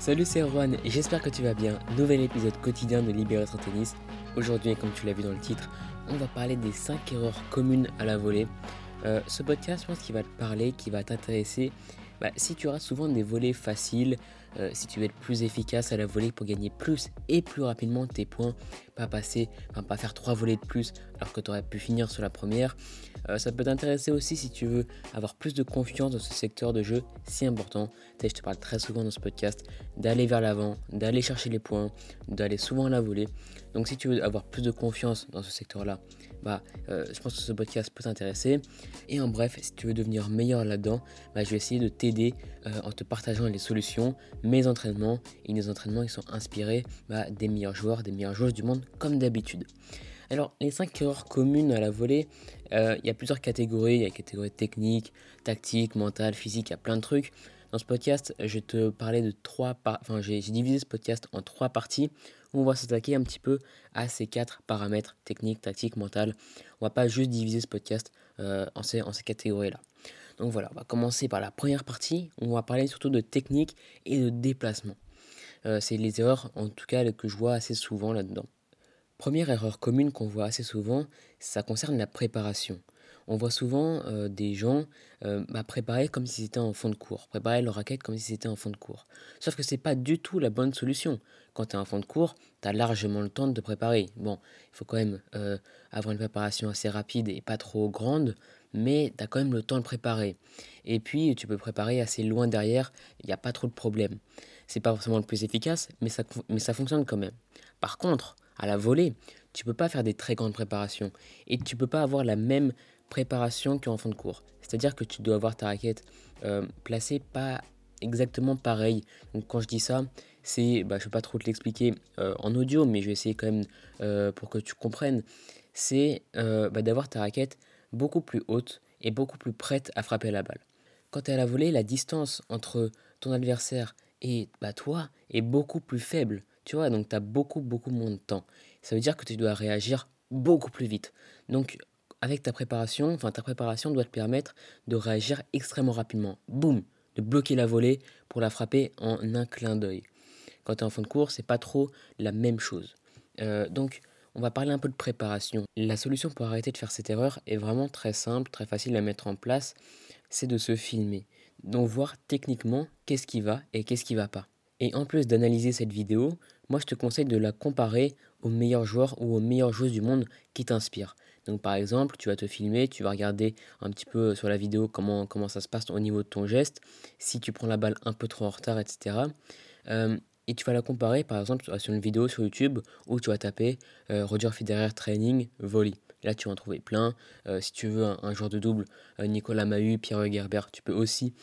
Salut c'est Erwan j'espère que tu vas bien. Nouvel épisode quotidien de Libérer son tennis. Aujourd'hui, comme tu l'as vu dans le titre, on va parler des 5 erreurs communes à la volée. Euh, ce podcast, je pense qu'il va te parler, qui va t'intéresser. Bah, si tu auras souvent des volets faciles, euh, si tu veux être plus efficace à la volée pour gagner plus et plus rapidement tes points, pas passer, pas faire trois volets de plus alors que tu aurais pu finir sur la première. Euh, ça peut t'intéresser aussi si tu veux avoir plus de confiance dans ce secteur de jeu si important. je te parle très souvent dans ce podcast d'aller vers l'avant, d'aller chercher les points, d'aller souvent à la volée. Donc si tu veux avoir plus de confiance dans ce secteur-là, bah, euh, je pense que ce podcast peut t'intéresser. Et en bref, si tu veux devenir meilleur là-dedans, bah, je vais essayer de t'aider en te partageant les solutions, mes entraînements et des entraînements qui sont inspirés bah, des meilleurs joueurs, des meilleures joueuses du monde comme d'habitude. Alors les 5 erreurs communes à la volée, euh, il y a plusieurs catégories, il y a catégorie technique, tactique, mentale, physique, il y a plein de trucs. Dans ce podcast, je te parler de trois enfin j'ai divisé ce podcast en trois parties où on va s'attaquer un petit peu à ces quatre paramètres technique, tactique, mentale. On va pas juste diviser ce podcast euh, en ces catégories-là. Donc voilà, on va commencer par la première partie. On va parler surtout de technique et de déplacement. Euh, c'est les erreurs, en tout cas, que je vois assez souvent là-dedans. Première erreur commune qu'on voit assez souvent, ça concerne la préparation. On voit souvent euh, des gens euh, bah, préparer comme si c'était en fond de cours, préparer leur raquette comme si c'était en fond de cours. Sauf que ce n'est pas du tout la bonne solution. Quand tu es en fond de cours, tu as largement le temps de te préparer. Bon, il faut quand même avoir une préparation assez rapide et pas trop grande, mais tu as quand même le temps de préparer. Et puis, tu peux préparer assez loin derrière, il n'y a pas trop de problème. C'est pas forcément le plus efficace, mais ça, mais ça fonctionne quand même. Par contre, à la volée, tu peux pas faire des très grandes préparations et tu peux pas avoir la même préparation qu'en fond de cours. C'est-à-dire que tu dois avoir ta raquette euh, placée pas exactement pareil. Donc quand je dis ça, c'est, bah, je ne vais pas trop te l'expliquer euh, en audio, mais je vais essayer quand même euh, pour que tu comprennes. C'est bah, d'avoir ta raquette beaucoup plus haute et beaucoup plus prête à frapper la balle. Quand tu es à la volée, la distance entre ton adversaire et bah, toi est beaucoup plus faible. Tu vois, donc tu as beaucoup, beaucoup moins de temps. Ça veut dire que tu dois réagir beaucoup plus vite. Donc, avec ta préparation, ta préparation doit te permettre de réagir extrêmement rapidement. Boum De bloquer la volée pour la frapper en un clin d'œil. Quand tu es en fin de cours, c'est pas trop la même chose. Euh, donc, on va parler un peu de préparation. La solution pour arrêter de faire cette erreur est vraiment très simple, très facile à mettre en place, c'est de se filmer. Donc voir techniquement qu'est-ce qui va et qu'est-ce qui va pas. Et en plus d'analyser cette vidéo, moi je te conseille de la comparer aux meilleurs joueurs ou aux meilleures joueuses du monde qui t'inspirent. Donc par exemple, tu vas te filmer, tu vas regarder un petit peu sur la vidéo comment, comment ça se passe au niveau de ton geste, si tu prends la balle un peu trop en retard, etc et tu vas la comparer par exemple sur une vidéo sur YouTube où tu vas taper euh, Roger Federer Training Volley. Là, tu vas en trouver plein. Euh, si tu veux un, joueur de double, euh, Nicolas Mahut, Pierre Gerber, tu peux aussi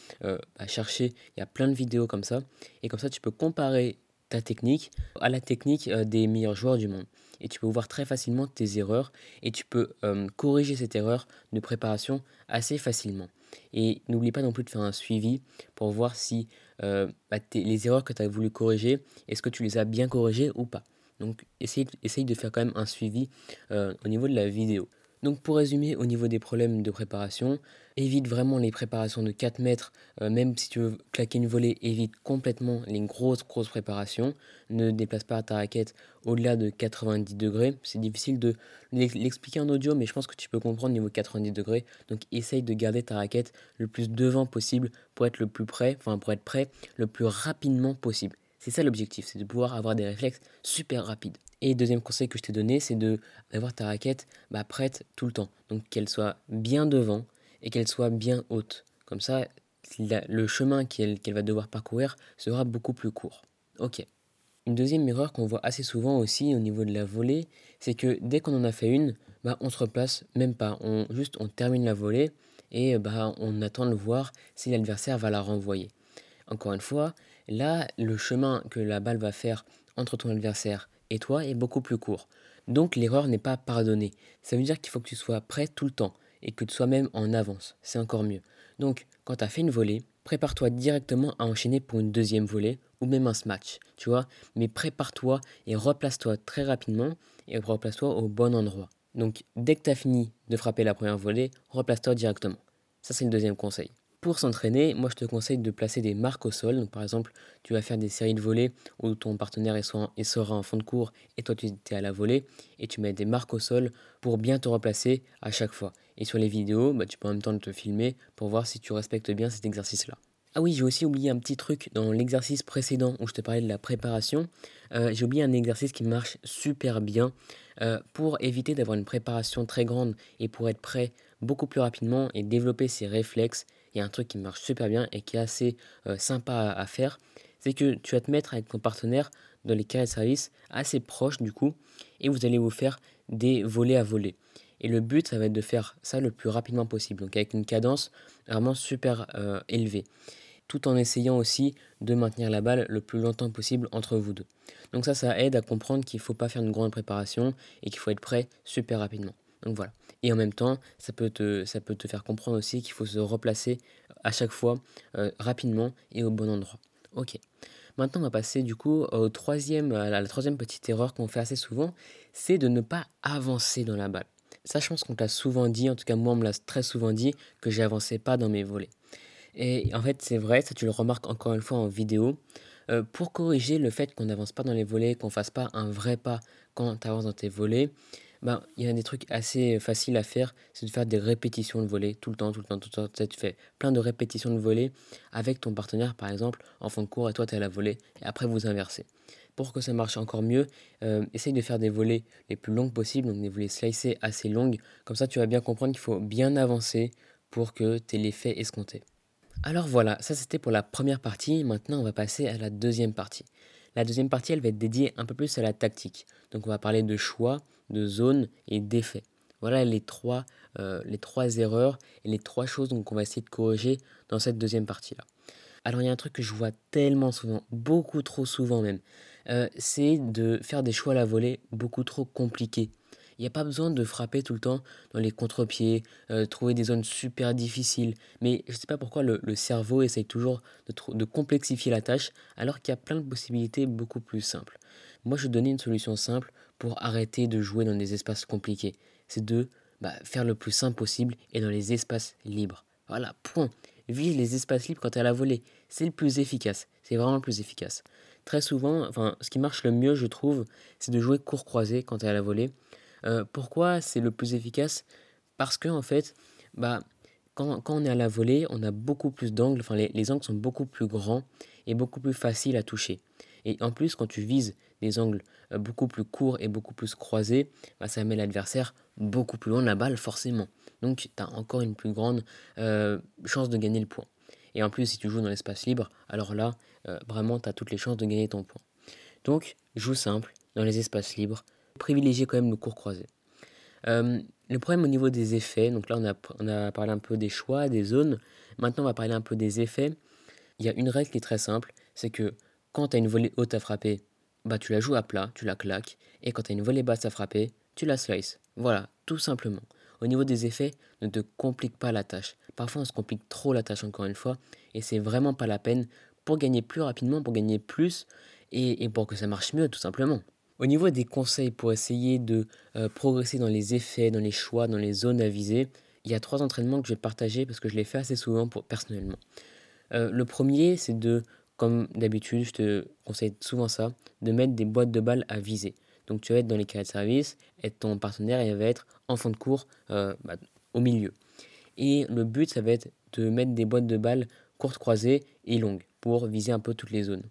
chercher. Il y a plein de vidéos comme ça. Et comme ça, tu peux comparer ta technique à la technique des meilleurs joueurs du monde. Et tu peux voir très facilement tes erreurs et tu peux corriger cette erreur de préparation assez facilement. Et n'oublie pas non plus de faire un suivi pour voir si euh, bah, les erreurs que tu as voulu corriger, est-ce que tu les as bien corrigées ou pas. Donc essaye, essaye de faire quand même un suivi euh, au niveau de la vidéo. Donc pour résumer, au niveau des problèmes de préparation, évite vraiment les préparations de 4 mètres, euh, même si tu veux claquer une volée, évite complètement les grosses grosses préparations. Ne déplace pas ta raquette au-delà de 90 degrés. C'est difficile de l'expliquer en audio, mais je pense que tu peux comprendre niveau 90 degrés. Donc essaye de garder ta raquette le plus devant possible pour être le plus près, enfin pour être prêt le plus rapidement possible. C'est ça l'objectif, c'est de pouvoir avoir des réflexes super rapides. Et deuxième conseil que je t'ai donné, c'est d'avoir ta raquette bah, prête tout le temps. Donc qu'elle soit bien devant et qu'elle soit bien haute. Comme ça, le chemin qu'elle va devoir parcourir sera beaucoup plus court. Ok. Une deuxième erreur qu'on voit assez souvent aussi au niveau de la volée, c'est que dès qu'on en a fait une, bah, on se replace même pas. On, juste on termine la volée et bah, on attend de voir si l'adversaire va la renvoyer. Encore une fois, là, le chemin que la balle va faire entre ton adversaire et toi est beaucoup plus court. Donc l'erreur n'est pas pardonnée. Ça veut dire qu'il faut que tu sois prêt tout le temps et que tu sois même en avance. C'est encore mieux. Donc quand tu as fait une volée, prépare-toi directement à enchaîner pour une deuxième volée ou même un smash, tu vois. Mais prépare-toi et replace-toi très rapidement et replace-toi au bon endroit. Donc dès que tu as fini de frapper la première volée, replace-toi directement. Ça c'est le deuxième conseil. Pour s'entraîner, moi je te conseille de placer des marques au sol. Donc par exemple, tu vas faire des séries de volée où ton partenaire est, sera en fond de cours et toi tu es à la volée et tu mets des marques au sol pour bien te replacer à chaque fois. Et sur les vidéos, bah, tu peux en même temps te filmer pour voir si tu respectes bien cet exercice-là. Ah oui, j'ai aussi oublié un petit truc dans l'exercice précédent où je te parlais de la préparation. Euh, j'ai oublié un exercice qui marche super bien euh, pour éviter d'avoir une préparation très grande et pour être prêt beaucoup plus rapidement et développer ses réflexes. Il y a un truc qui marche super bien et qui est assez euh, sympa à, faire. C'est que tu vas te mettre avec ton partenaire dans les carrés de service assez proches du coup et vous allez vous faire des volets à voler. Et le but, ça va être de faire ça le plus rapidement possible, donc avec une cadence vraiment super élevée tout en essayant aussi de maintenir la balle le plus longtemps possible entre vous deux. Donc ça, ça aide à comprendre qu'il ne faut pas faire une grande préparation et qu'il faut être prêt super rapidement. Donc voilà. Et en même temps, ça peut te, ça peut te faire comprendre aussi qu'il faut se replacer à chaque fois euh, rapidement et au bon endroit. Ok. Maintenant, on va passer du coup au troisième, à la troisième petite erreur qu'on fait assez souvent, c'est de ne pas avancer dans la balle. Ça, je pense qu'on t'a souvent dit, en tout cas moi on me l'a très souvent dit, que j'avançais pas dans mes volets. Et en fait, c'est vrai, ça tu le remarques encore une fois en vidéo. Euh, pour corriger le fait qu'on n'avance pas dans les volets, qu'on fasse pas un vrai pas quand tu avances dans tes volets, ben, il y a des trucs assez faciles à faire, c'est de faire des répétitions de volets tout le temps, tout le temps, tout le temps. Tu fais plein de répétitions de volets avec ton partenaire, par exemple, en fond de cours, et toi, tu es à la volée, et après, vous inversez. Pour que ça marche encore mieux, euh, essaye de faire des volets les plus longues possibles, donc des volets slicés assez longues. Comme ça, tu vas bien comprendre qu'il faut bien avancer pour que tu aies l'effet escompté. Alors voilà, ça c'était pour la première partie. Maintenant, on va passer à la deuxième partie. La deuxième partie, elle va être dédiée un peu plus à la tactique. Donc on va parler de choix, de zone et d'effet. Voilà les trois, euh, les trois erreurs et les trois choses qu'on va essayer de corriger dans cette deuxième partie-là. Alors il y a un truc que je vois tellement souvent, beaucoup trop souvent même, euh, c'est de faire des choix à la volée beaucoup trop compliqués. Il n'y a pas besoin de frapper tout le temps dans les contre-pieds, euh, trouver des zones super difficiles. Mais je ne sais pas pourquoi le, cerveau essaye toujours de, de complexifier la tâche alors qu'il y a plein de possibilités beaucoup plus simples. Moi, je donnais une solution simple pour arrêter de jouer dans des espaces compliqués. C'est de bah, faire le plus simple possible et dans les espaces libres. Voilà, point. Vise les espaces libres quand à la volée. C'est le plus efficace. C'est vraiment le plus efficace. Très souvent, enfin, ce qui marche le mieux, je trouve, c'est de jouer court croisé quand à la volée. Euh, pourquoi c'est le plus efficace? Parce que en fait, bah, quand, on est à la volée, on a beaucoup plus d'angles, enfin les, angles sont beaucoup plus grands et beaucoup plus faciles à toucher. Et en plus, quand tu vises des angles euh, beaucoup plus courts et beaucoup plus croisés, bah, ça met l'adversaire beaucoup plus loin de la balle forcément. Donc tu as encore une plus grande euh, chance de gagner le point. Et en plus, si tu joues dans l'espace libre, alors là, vraiment, tu as toutes les chances de gagner ton point. Donc, joue simple, dans les espaces libres, privilégier quand même le cours croisé. Euh, le problème au niveau des effets, donc là on a, on a parlé un peu des choix, des zones, maintenant on va parler un peu des effets. Il y a une règle qui est très simple, c'est que quand tu as une volée haute à frapper, bah tu la joues à plat, tu la claques, et quand tu as une volée basse à frapper, tu la slices. Voilà, tout simplement. Au niveau des effets, ne te complique pas la tâche. Parfois on se complique trop la tâche encore une fois, et c'est vraiment pas la peine pour gagner plus rapidement, pour gagner plus, et pour que ça marche mieux tout simplement. Au niveau des conseils pour essayer de euh, progresser dans les effets, dans les choix, dans les zones à viser, il y a trois entraînements que je vais partager parce que je les fais assez souvent pour, personnellement. Euh, le premier, c'est de, comme d'habitude, je te conseille souvent ça, de mettre des boîtes de balles à viser. Donc tu vas être dans les carrés de service, et ton partenaire il va être en fond de cours euh, bah, au milieu. Et le but, ça va être de mettre des boîtes de balles courtes croisées et longues pour viser un peu toutes les zones.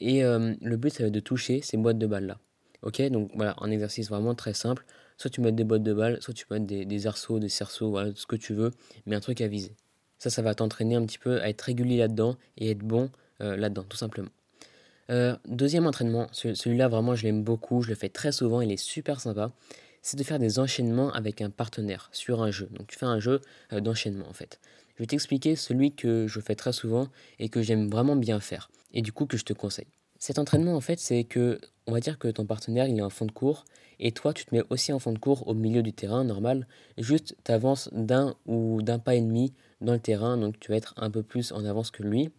Et le but, ça va être de toucher ces boîtes de balles là. Ok, donc voilà, un exercice vraiment très simple. Soit tu mets des bottes de balles, soit tu mettre des, des arceaux, des cerceaux, voilà, ce que tu veux, mais un truc à viser. Ça, ça va t'entraîner un petit peu à être régulier là-dedans et être bon euh, là-dedans, tout simplement. Euh, deuxième entraînement, celui-là vraiment je l'aime beaucoup, je le fais très souvent, il est super sympa. C'est de faire des enchaînements avec un partenaire sur un jeu. Donc tu fais un jeu euh, d'enchaînement en fait. Je vais t'expliquer celui que je fais très souvent et que j'aime vraiment bien faire. Et du coup que je te conseille. Cet entraînement, en fait, c'est que, on va dire que ton partenaire, il est en fond de cours, et toi, tu te mets aussi en fond de cours au milieu du terrain, normal. Juste, tu avances d'un ou d'un pas et demi dans le terrain, donc tu vas être un peu plus en avance que lui.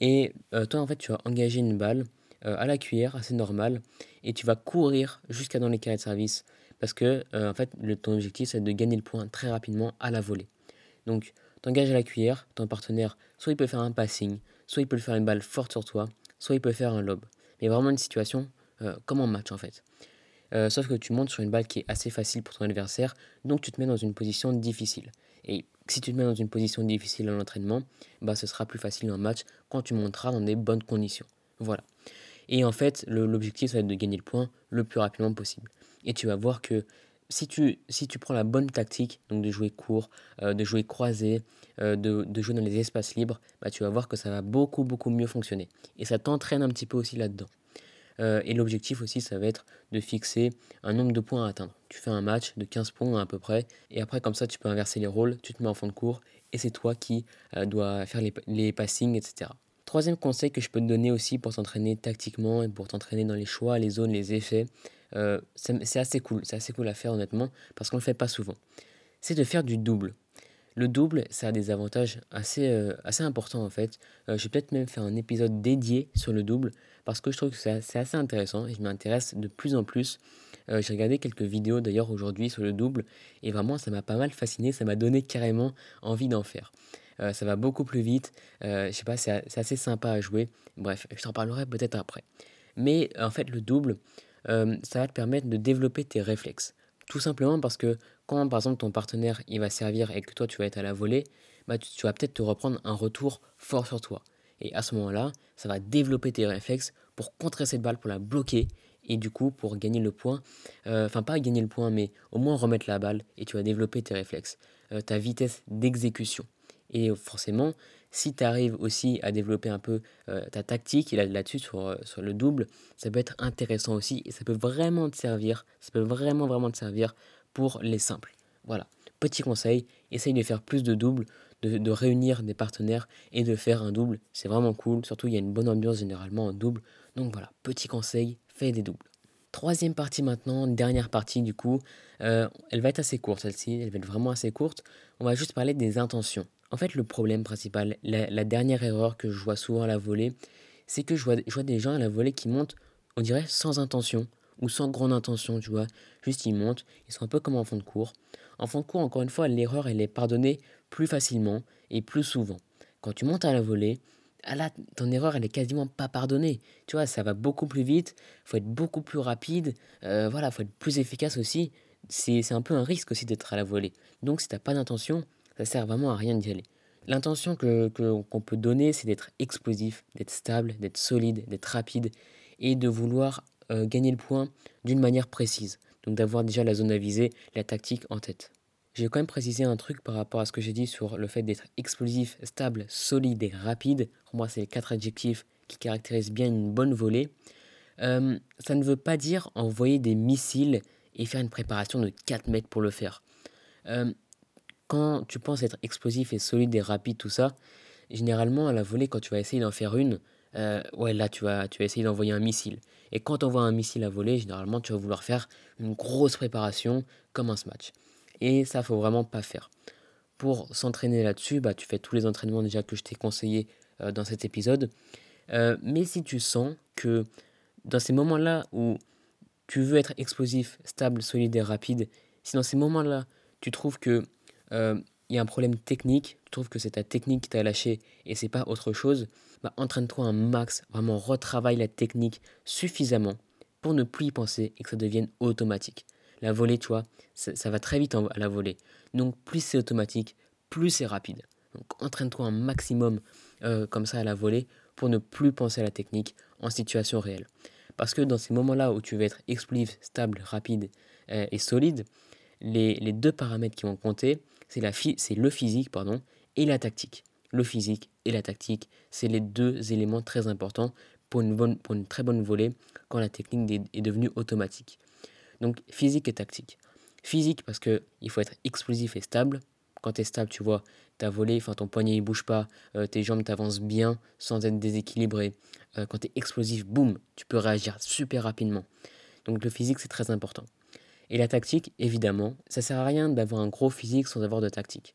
Et euh, toi, en fait, tu vas engager une balle euh, à la cuillère, assez normal, et tu vas courir jusqu'à dans les carrés de service, parce que, euh, en fait, ton objectif, c'est de gagner le point très rapidement à la volée. Donc, T'engages à la cuillère, ton partenaire, soit il peut faire un passing, soit il peut faire une balle forte sur toi, soit il peut faire un lob. Mais vraiment une situation comme en match en fait. Sauf que tu montes sur une balle qui est assez facile pour ton adversaire, donc tu te mets dans une position difficile. Et si tu te mets dans une position difficile en entraînement, bah, ce sera plus facile en match quand tu monteras dans des bonnes conditions. Voilà. Et en fait, l'objectif, ça va être de gagner le point le plus rapidement possible. Et tu vas voir que si tu, si tu prends la bonne tactique, donc de jouer court, euh, de jouer croisé, euh, de, de, jouer dans les espaces libres, bah, tu vas voir que ça va beaucoup, beaucoup mieux fonctionner. Et ça t'entraîne un petit peu aussi là-dedans. Euh, et l'objectif aussi, ça va être de fixer un nombre de points à atteindre. Tu fais un match de 15 points à peu près, et après, comme ça, tu peux inverser les rôles, tu te mets en fond de cours, et c'est toi qui dois faire les, passings, etc. Troisième conseil que je peux te donner aussi pour s'entraîner tactiquement et pour t'entraîner dans les choix, les zones, les effets, euh, c'est assez cool, c'est assez cool à faire honnêtement, parce qu'on ne le fait pas souvent. C'est de faire du double. Le double, ça a des avantages assez, euh, importants en fait. Euh, je vais peut-être même faire un épisode dédié sur le double, parce que je trouve que c'est assez intéressant et je m'intéresse de plus en plus. J'ai regardé quelques vidéos d'ailleurs aujourd'hui sur le double, et vraiment ça m'a pas mal fasciné, ça m'a donné carrément envie d'en faire. ça va beaucoup plus vite, je sais pas, c'est assez sympa à jouer. Bref, je t'en parlerai peut-être après. Mais en fait, le double, euh, ça va te permettre de développer tes réflexes. Tout simplement parce que par exemple ton partenaire il va servir et que toi tu vas être à la volée, bah, tu, vas peut-être te reprendre un retour fort sur toi. Et à ce moment-là, ça va développer tes réflexes pour contrer cette balle, pour la bloquer et du coup pour gagner le point. Euh, enfin pas gagner le point, mais au moins remettre la balle et tu vas développer tes réflexes, euh, ta vitesse d'exécution. Et forcément, si tu arrives aussi à développer un peu euh, ta tactique, et là-dessus sur, sur le double, ça peut être intéressant aussi et ça peut vraiment te servir, ça peut vraiment vraiment te servir pour les simples. Voilà, petit conseil, essaye de faire plus de doubles, de, réunir des partenaires et de faire un double, c'est vraiment cool, surtout il y a une bonne ambiance généralement en double, donc voilà, petit conseil, fais des doubles. Troisième partie maintenant, dernière partie du coup, euh, elle va être assez courte celle-ci, elle va être vraiment assez courte, on va juste parler des intentions. En fait, le problème principal, la, dernière erreur que je vois souvent à la volée, c'est que je vois des gens à la volée qui montent, on dirait, sans intention ou sans grande intention, tu vois. Juste ils montent, ils sont un peu comme en fond de cours. En fond de cours, encore une fois, l'erreur, elle est pardonnée plus facilement et plus souvent. Quand tu montes à la volée, ah là, ton erreur, elle est quasiment pas pardonnée. Tu vois, ça va beaucoup plus vite, faut être beaucoup plus rapide, euh, voilà, faut être plus efficace aussi. C'est un peu un risque aussi d'être à la volée. Donc, si t'as pas d'intention, ça sert vraiment à rien d'y aller. L'intention qu'on que, qu'on peut donner, c'est d'être explosif, d'être stable, d'être solide, d'être rapide et de vouloir euh, gagner le point d'une manière précise. Donc d'avoir déjà la zone à viser, la tactique en tête. Je vais quand même préciser un truc par rapport à ce que j'ai dit sur le fait d'être explosif, stable, solide et rapide. Pour moi, c'est les quatre adjectifs qui caractérisent bien une bonne volée. Euh, ça ne veut pas dire envoyer des missiles et faire une préparation de 4 mètres pour le faire. Euh, quand tu penses être explosif et solide et rapide, tout ça, généralement à la volée, quand tu vas essayer d'en faire une, ouais, là tu vas, tu vas essayer d'envoyer un missile. Et quand tu envoies un missile à voler, généralement tu vas vouloir faire une grosse préparation comme un smash. Et ça, faut vraiment pas faire. Pour s'entraîner là-dessus, bah, tu fais tous les entraînements déjà que je t'ai conseillé euh, dans cet épisode. Euh, mais si tu sens que dans ces moments-là où tu veux être explosif, stable, solide et rapide, si dans ces moments-là tu trouves que euh, il y a un problème technique, tu trouves que c'est ta technique qui t'a lâché et c'est pas autre chose, bah, entraîne-toi un max, vraiment retravaille la technique suffisamment pour ne plus y penser et que ça devienne automatique. La volée, tu vois, ça, va très vite à la volée. Donc plus c'est automatique, plus c'est rapide. Donc entraîne-toi un maximum euh, comme ça à la volée pour ne plus penser à la technique en situation réelle. Parce que dans ces moments-là où tu veux être explosif, stable, rapide euh, et solide, les, les, deux paramètres qui vont compter, c'est le physique pardon, et la tactique. Le physique et la tactique, c'est les deux éléments très importants pour une, bonne, pour une très bonne volée quand la technique est devenue automatique. Donc physique et tactique. Physique parce que il faut être explosif et stable. Quand tu es stable, tu vois, ta volée, enfin ton poignet il bouge pas, euh, tes jambes t'avancent bien sans être déséquilibré. Euh, quand tu es explosif, boum, tu peux réagir super rapidement. Donc le physique c'est très important. Et la tactique, évidemment, ça sert à rien d'avoir un gros physique sans avoir de tactique.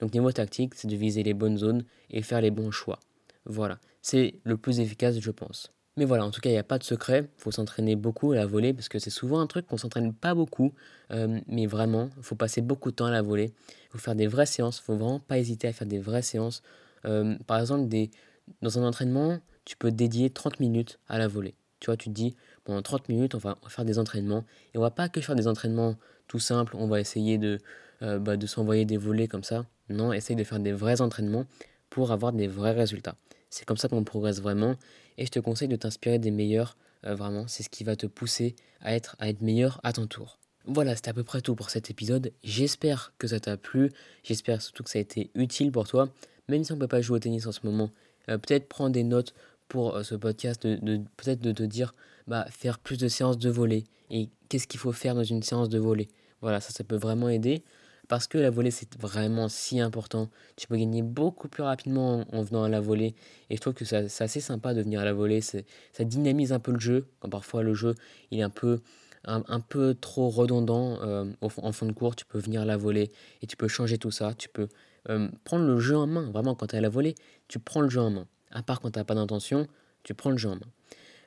Donc niveau tactique, c'est de viser les bonnes zones et faire les bons choix. Voilà, c'est le plus efficace, je pense. Mais voilà, en tout cas, il n'y a pas de secret. Il faut s'entraîner beaucoup à la volée parce que c'est souvent un truc qu'on s'entraîne pas beaucoup. Euh, mais vraiment, il faut passer beaucoup de temps à la volée. Il faut faire des vraies séances. Il faut vraiment pas hésiter à faire des vraies séances. Euh, par exemple, des, dans un entraînement, tu peux dédier 30 minutes à la volée. Tu vois, tu te dis, pendant 30 minutes, on va, faire des entraînements. Et on va pas que faire des entraînements tout simples. On va essayer de, euh, bah, de s'envoyer des volets comme ça. Non, essaye de faire des vrais entraînements pour avoir des vrais résultats. C'est comme ça qu'on progresse vraiment. Et je te conseille de t'inspirer des meilleurs. Euh, vraiment, c'est ce qui va te pousser à être, à être meilleur à ton tour. Voilà, c'était à peu près tout pour cet épisode. J'espère que ça t'a plu. J'espère surtout que ça a été utile pour toi. Même si on ne peut pas jouer au tennis en ce moment, euh, peut-être prendre des notes pour ce podcast, de, peut-être de te dire, bah, faire plus de séances de volley. Et qu'est-ce qu'il faut faire dans une séance de volley. Voilà, ça, ça peut vraiment aider parce que la volée c'est vraiment si important. Tu peux gagner beaucoup plus rapidement en, venant à la volée et je trouve que c'est assez sympa de venir à la volée. Ça dynamise un peu le jeu quand parfois le jeu il est un peu un, peu trop redondant euh, en fond de cours. Tu peux venir à la volée et tu peux changer tout ça. Tu peux euh, prendre le jeu en main. Vraiment quand tu es à la volée, tu prends le jeu en main. À part quand tu n'as pas d'intention, tu prends le jeu en main.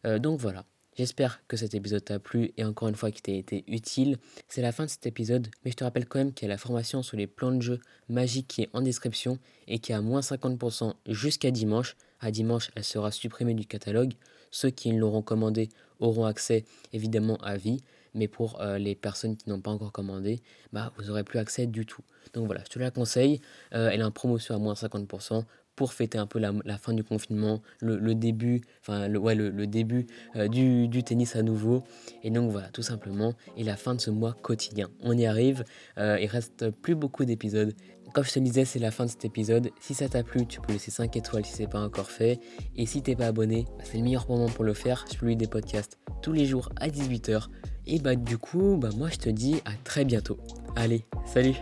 Euh, donc voilà. J'espère que cet épisode t'a plu et encore une fois qu'il t'a été utile. C'est la fin de cet épisode, mais je te rappelle quand même qu'il y a la formation sur les plans de jeu magiques qui est en description et qui est à moins 50% jusqu'à dimanche. À dimanche, elle sera supprimée du catalogue. Ceux qui l'auront commandé auront accès évidemment à vie, mais pour euh, les personnes qui n'ont pas encore commandé, bah, vous n'aurez plus accès du tout. Donc voilà, je te la conseille. Euh, elle est en promotion à moins 50% pour fêter un peu la, fin du confinement, le, début, euh, du, du, tennis à nouveau. Et donc voilà, tout simplement, et la fin de ce mois quotidien. On y arrive, euh, il reste plus beaucoup d'épisodes. Comme je te disais, c'est la fin de cet épisode. Si ça t'a plu, tu peux laisser 5 étoiles si c'est pas encore fait. Et si t'es pas abonné, bah, c'est le meilleur moment pour le faire. Je publie des podcasts tous les jours à 18h. Et bah du coup, bah moi je te dis à très bientôt. Allez, salut